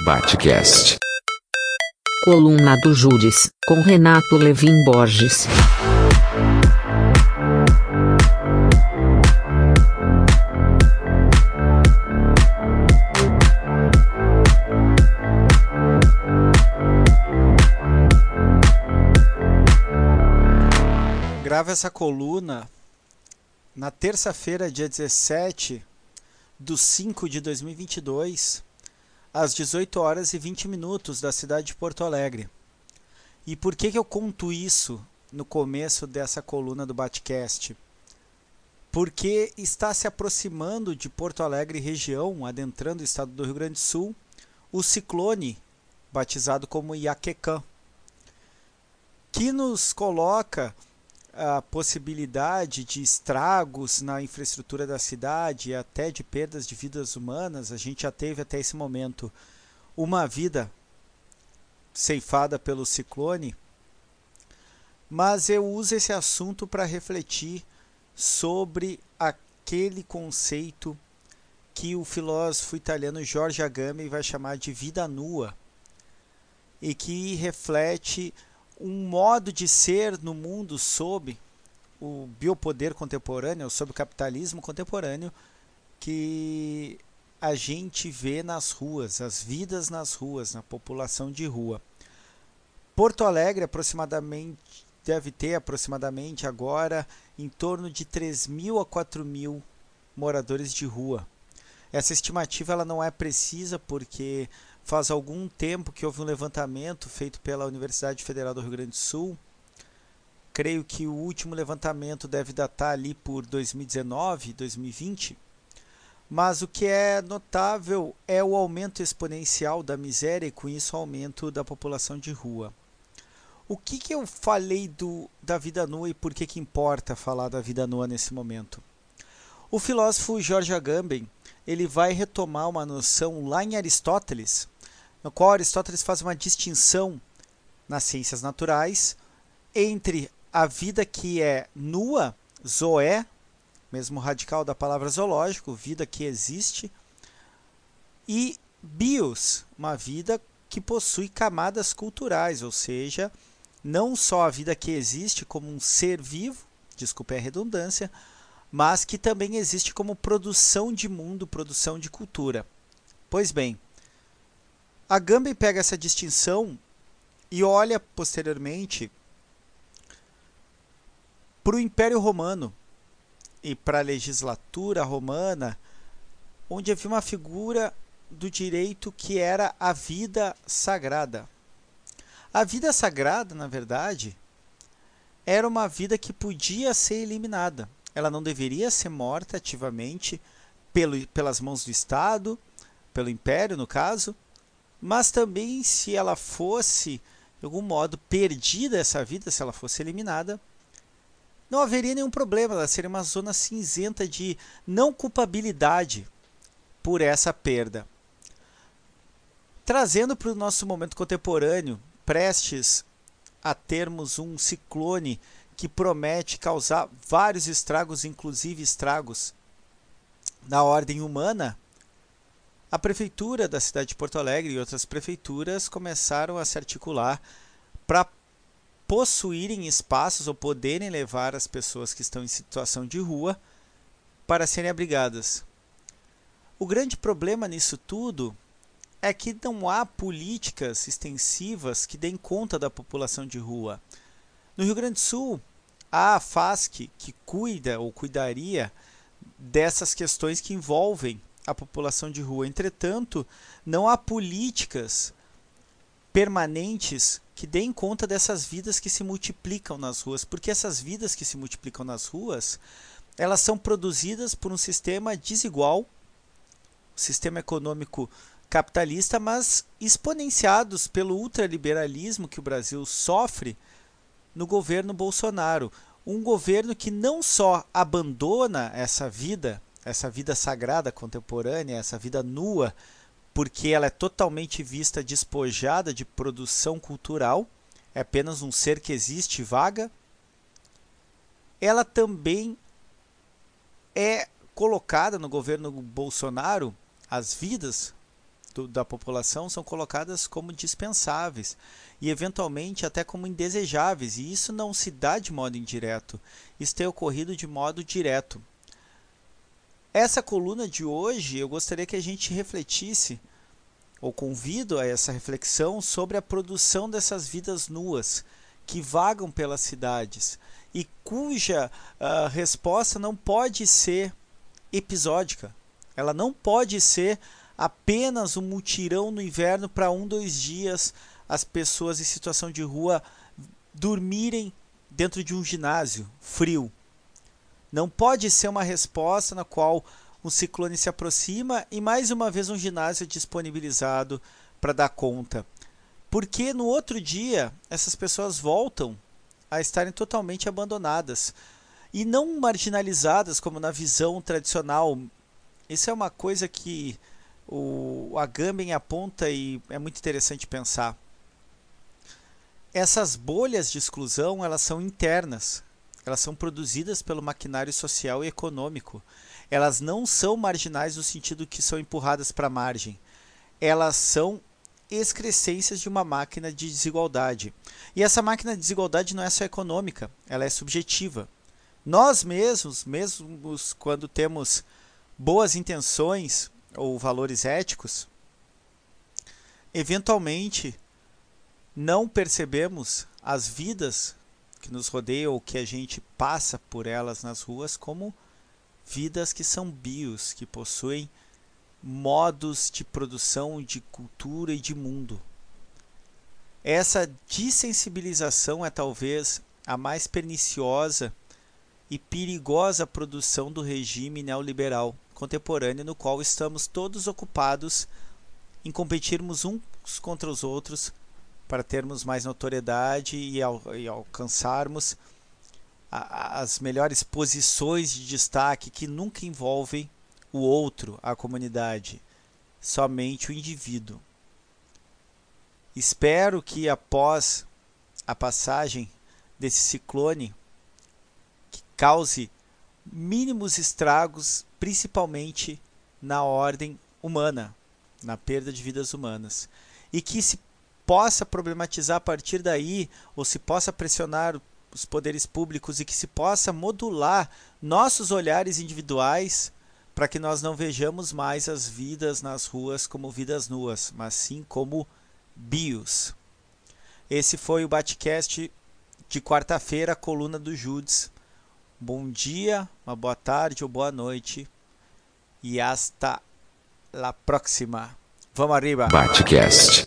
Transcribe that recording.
Batcast. Coluna do Júris, com Renato Levin Borges. Gravo essa coluna na terça-feira, dia 17 de 5 de 2022, às 18 horas e 20 minutos da cidade de Porto Alegre. E por que, que eu conto isso no começo dessa coluna do Batcast? Porque está se aproximando de Porto Alegre região, adentrando o estado do Rio Grande do Sul, o ciclone, batizado como Iaquecã, que nos coloca a possibilidade de estragos na infraestrutura da cidade e até de perdas de vidas humanas. A gente já teve até esse momento uma vida ceifada pelo ciclone, mas eu uso esse assunto para refletir sobre aquele conceito que o filósofo italiano Giorgio Agamben vai chamar de vida nua e que reflete um modo de ser no mundo sob o biopoder contemporâneo, sob o capitalismo contemporâneo, que a gente vê nas ruas, as vidas nas ruas, na população de rua. Porto Alegre aproximadamente deve ter aproximadamente agora em torno de 3 mil a 4 mil moradores de rua. Essa estimativa ela não é precisa porque Faz algum tempo que houve um levantamento feito pela Universidade Federal do Rio Grande do Sul. Creio que o último levantamento deve datar ali por 2019, 2020. Mas o que é notável é o aumento exponencial da miséria e com isso o aumento da população de rua. O que, que eu falei do, da vida nua e por que, que importa falar da vida nua nesse momento? O filósofo George Agamben ele vai retomar uma noção lá em Aristóteles, no qual Aristóteles faz uma distinção nas ciências naturais entre a vida que é nua, zoé, mesmo radical da palavra zoológico, vida que existe, e bios, uma vida que possui camadas culturais, ou seja, não só a vida que existe como um ser vivo, desculpe a redundância, mas que também existe como produção de mundo, produção de cultura. Pois bem, Agamben pega essa distinção e olha posteriormente para o Império Romano e para a legislatura romana, onde havia uma figura do direito que era a vida sagrada. A vida sagrada, na verdade, era uma vida que podia ser eliminada. Ela não deveria ser morta ativamente pelo, pelas mãos do Estado, pelo Império, no caso, mas também se ela fosse, de algum modo, perdida essa vida, se ela fosse eliminada, não haveria nenhum problema, ela seria uma zona cinzenta de não culpabilidade por essa perda. Trazendo para o nosso momento contemporâneo, prestes a termos um ciclone que promete causar vários estragos, inclusive estragos na ordem humana, a prefeitura da cidade de Porto Alegre e outras prefeituras começaram a se articular para possuírem espaços ou poderem levar as pessoas que estão em situação de rua para serem abrigadas. O grande problema nisso tudo é que não há políticas extensivas que deem conta da população de rua. No Rio Grande do Sul, há a FASC que cuida ou cuidaria dessas questões que envolvem a população de rua. Entretanto, não há políticas permanentes que deem conta dessas vidas que se multiplicam nas ruas, porque essas vidas que se multiplicam nas ruas, elas são produzidas por um sistema desigual, sistema econômico capitalista, mas exponenciados pelo ultraliberalismo que o Brasil sofre no governo Bolsonaro, um governo que não só abandona essa vida essa vida sagrada contemporânea, essa vida nua, porque ela é totalmente vista despojada de produção cultural, é apenas um ser que existe vaga, ela também é colocada no governo Bolsonaro, as vidas do, da população são colocadas como dispensáveis e eventualmente até como indesejáveis, e isso não se dá de modo indireto, isso tem ocorrido de modo direto. Essa coluna de hoje eu gostaria que a gente refletisse, ou convido a essa reflexão, sobre a produção dessas vidas nuas que vagam pelas cidades e cuja uh, resposta não pode ser episódica. Ela não pode ser apenas um mutirão no inverno para um, dois dias as pessoas em situação de rua dormirem dentro de um ginásio frio. Não pode ser uma resposta na qual um ciclone se aproxima e mais uma vez um ginásio disponibilizado para dar conta. Porque no outro dia essas pessoas voltam a estarem totalmente abandonadas e não marginalizadas como na visão tradicional. Isso é uma coisa que o Agamben aponta e é muito interessante pensar. Essas bolhas de exclusão, elas são internas. Elas são produzidas pelo maquinário social e econômico. Elas não são marginais no sentido que são empurradas para a margem. Elas são excrescências de uma máquina de desigualdade. E essa máquina de desigualdade não é só econômica, ela é subjetiva. Nós mesmos, mesmo quando temos boas intenções, ou valores éticos, eventualmente não percebemos as vidas que nos rodeiam ou que a gente passa por elas nas ruas como vidas que são bios, que possuem modos de produção de cultura e de mundo. Essa dessensibilização é talvez a mais perniciosa e perigosa produção do regime neoliberal contemporâneo no qual estamos todos ocupados em competirmos uns contra os outros para termos mais notoriedade e, al e alcançarmos as melhores posições de destaque que nunca envolvem o outro, a comunidade, somente o indivíduo. Espero que após a passagem desse ciclone que cause mínimos estragos principalmente na ordem humana, na perda de vidas humanas. E que se possa problematizar a partir daí, ou se possa pressionar os poderes públicos e que se possa modular nossos olhares individuais para que nós não vejamos mais as vidas nas ruas como vidas nuas, mas sim como bios. Esse foi o Batcast de quarta-feira, coluna do Judes bom dia, uma boa tarde ou boa noite. E hasta la próxima. Vamos arriba. Batcast.